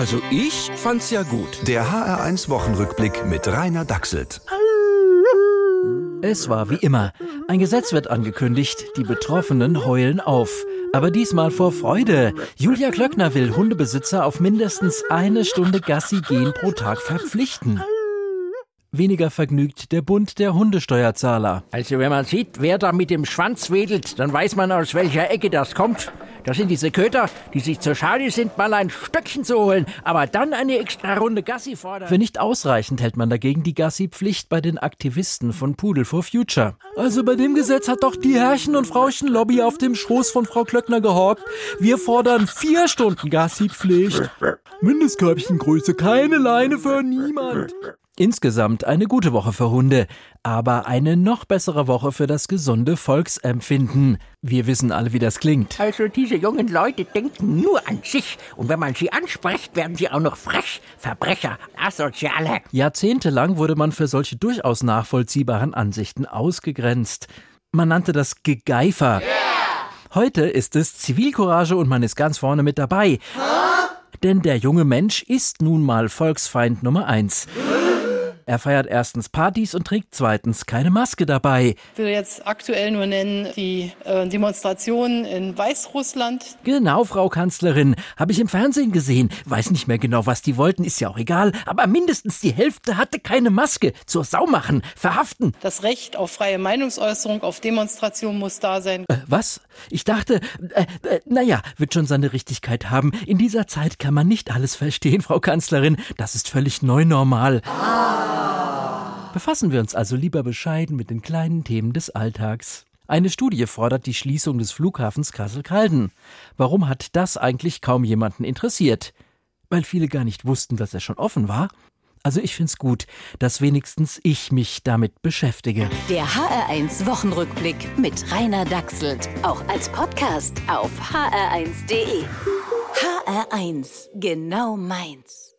Also ich fand's ja gut. Der HR1 Wochenrückblick mit Rainer Dachselt. Es war wie immer. Ein Gesetz wird angekündigt, die Betroffenen heulen auf. Aber diesmal vor Freude. Julia Klöckner will Hundebesitzer auf mindestens eine Stunde Gassi gehen pro Tag verpflichten. Weniger vergnügt der Bund der Hundesteuerzahler. Also wenn man sieht, wer da mit dem Schwanz wedelt, dann weiß man, aus welcher Ecke das kommt. Das sind diese Köter, die sich zu schade sind, mal ein Stöckchen zu holen, aber dann eine extra Runde Gassi fordern. Für nicht ausreichend hält man dagegen die Gassi-Pflicht bei den Aktivisten von Pudel for Future. Also bei dem Gesetz hat doch die Herrchen- und Frauchen-Lobby auf dem Schoß von Frau Klöckner gehockt. Wir fordern vier Stunden Gassi-Pflicht. Mindestkörbchengröße, keine Leine für niemand. Insgesamt eine gute Woche für Hunde, aber eine noch bessere Woche für das gesunde Volksempfinden. Wir wissen alle, wie das klingt. Also diese jungen Leute denken nur an sich und wenn man sie anspricht, werden sie auch noch frech, Verbrecher, Asoziale. Jahrzehntelang wurde man für solche durchaus nachvollziehbaren Ansichten ausgegrenzt. Man nannte das Gegeifer. Heute ist es Zivilcourage und man ist ganz vorne mit dabei. Denn der junge Mensch ist nun mal Volksfeind Nummer eins. Er feiert erstens Partys und trägt zweitens keine Maske dabei. Ich will jetzt aktuell nur nennen die äh, Demonstrationen in Weißrussland. Genau, Frau Kanzlerin, habe ich im Fernsehen gesehen. Weiß nicht mehr genau, was die wollten, ist ja auch egal. Aber mindestens die Hälfte hatte keine Maske. Zur Sau machen, verhaften. Das Recht auf freie Meinungsäußerung, auf Demonstration muss da sein. Äh, was? Ich dachte, äh, äh, naja, wird schon seine Richtigkeit haben. In dieser Zeit kann man nicht alles verstehen, Frau Kanzlerin. Das ist völlig neu normal. Befassen wir uns also lieber bescheiden mit den kleinen Themen des Alltags. Eine Studie fordert die Schließung des Flughafens Kassel-Calden. Warum hat das eigentlich kaum jemanden interessiert? Weil viele gar nicht wussten, dass er schon offen war? Also ich find's gut, dass wenigstens ich mich damit beschäftige. Der HR1 Wochenrückblick mit Rainer Dachselt. Auch als Podcast auf hr1.de. HR1, genau meins.